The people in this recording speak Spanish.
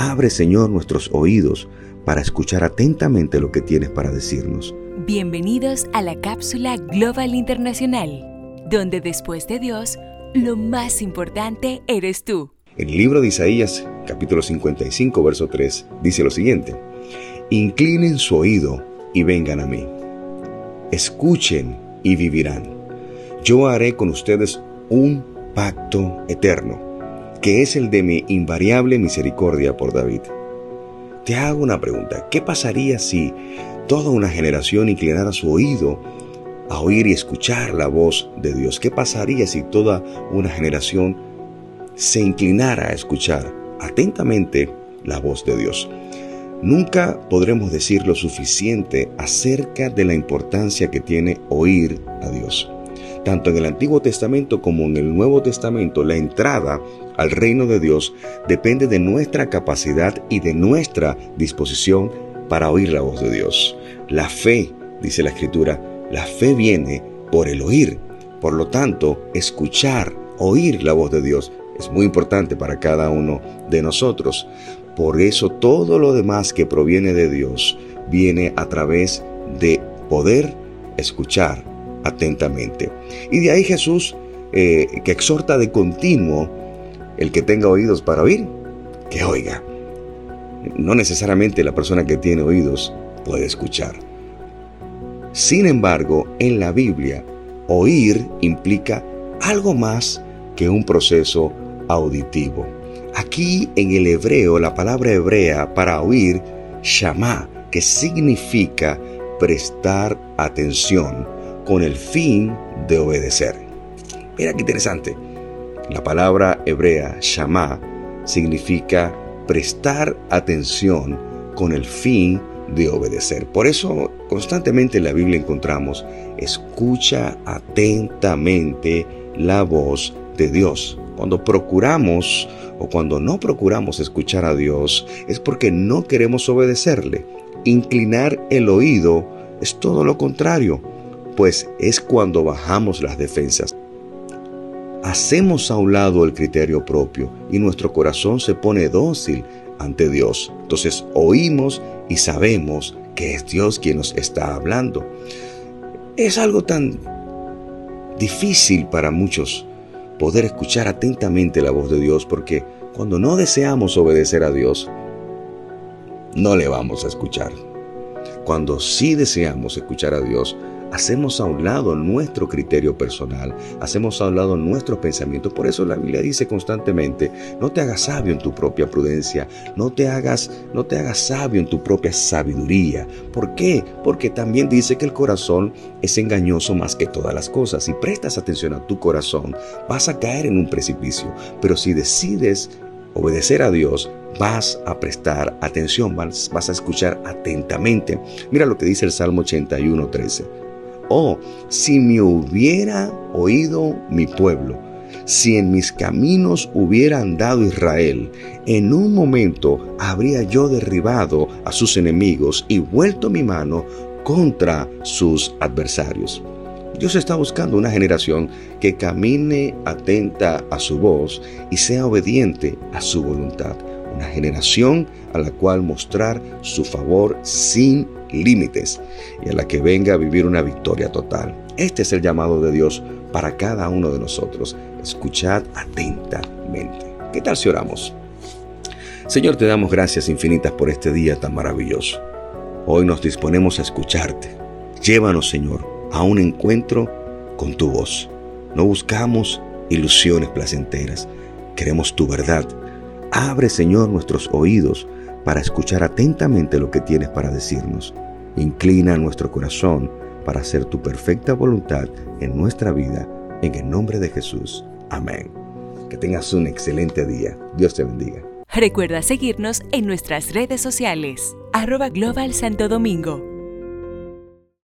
Abre, Señor, nuestros oídos para escuchar atentamente lo que tienes para decirnos. Bienvenidos a la cápsula Global Internacional, donde después de Dios, lo más importante eres tú. En el libro de Isaías, capítulo 55, verso 3, dice lo siguiente. Inclinen su oído y vengan a mí. Escuchen y vivirán. Yo haré con ustedes un pacto eterno, que es el de mi invariable misericordia por David. Te hago una pregunta. ¿Qué pasaría si toda una generación inclinara su oído a oír y escuchar la voz de Dios? ¿Qué pasaría si toda una generación se inclinara a escuchar atentamente la voz de Dios? Nunca podremos decir lo suficiente acerca de la importancia que tiene oír a Dios. Tanto en el Antiguo Testamento como en el Nuevo Testamento, la entrada al reino de Dios depende de nuestra capacidad y de nuestra disposición para oír la voz de Dios. La fe, dice la Escritura, la fe viene por el oír. Por lo tanto, escuchar, oír la voz de Dios es muy importante para cada uno de nosotros. Por eso todo lo demás que proviene de Dios viene a través de poder escuchar atentamente. Y de ahí Jesús, eh, que exhorta de continuo el que tenga oídos para oír, que oiga. No necesariamente la persona que tiene oídos puede escuchar. Sin embargo, en la Biblia, oír implica algo más que un proceso auditivo. Aquí en el hebreo, la palabra hebrea para oír, shama, que significa prestar atención con el fin de obedecer. Mira qué interesante. La palabra hebrea shama significa prestar atención con el fin de obedecer. Por eso constantemente en la Biblia encontramos, escucha atentamente la voz de Dios. Cuando procuramos o cuando no procuramos escuchar a Dios es porque no queremos obedecerle. Inclinar el oído es todo lo contrario, pues es cuando bajamos las defensas. Hacemos a un lado el criterio propio y nuestro corazón se pone dócil ante Dios. Entonces oímos y sabemos que es Dios quien nos está hablando. Es algo tan difícil para muchos poder escuchar atentamente la voz de Dios, porque cuando no deseamos obedecer a Dios, no le vamos a escuchar. Cuando sí deseamos escuchar a Dios, hacemos a un lado nuestro criterio personal, hacemos a un lado nuestros pensamientos. Por eso la Biblia dice constantemente, no te hagas sabio en tu propia prudencia, no te hagas, no te hagas sabio en tu propia sabiduría. ¿Por qué? Porque también dice que el corazón es engañoso más que todas las cosas. Si prestas atención a tu corazón, vas a caer en un precipicio. Pero si decides obedecer a Dios, vas a prestar atención, vas, vas, a escuchar atentamente. Mira lo que dice el Salmo 81, 13. Oh, si me hubiera oído mi pueblo, si en mis caminos hubiera andado Israel, en un momento habría yo derribado a sus enemigos y vuelto mi mano contra sus adversarios. Dios está buscando una generación que camine atenta a su voz y sea obediente a su voluntad. Una generación a la cual mostrar su favor sin límites y a la que venga a vivir una victoria total. Este es el llamado de Dios para cada uno de nosotros. Escuchad atentamente. ¿Qué tal si oramos? Señor, te damos gracias infinitas por este día tan maravilloso. Hoy nos disponemos a escucharte. Llévanos, Señor, a un encuentro con tu voz. No buscamos ilusiones placenteras. Queremos tu verdad. Abre, Señor, nuestros oídos para escuchar atentamente lo que tienes para decirnos. Inclina nuestro corazón para hacer tu perfecta voluntad en nuestra vida, en el nombre de Jesús. Amén. Que tengas un excelente día. Dios te bendiga. Recuerda seguirnos en nuestras redes sociales, arroba Global Santo Domingo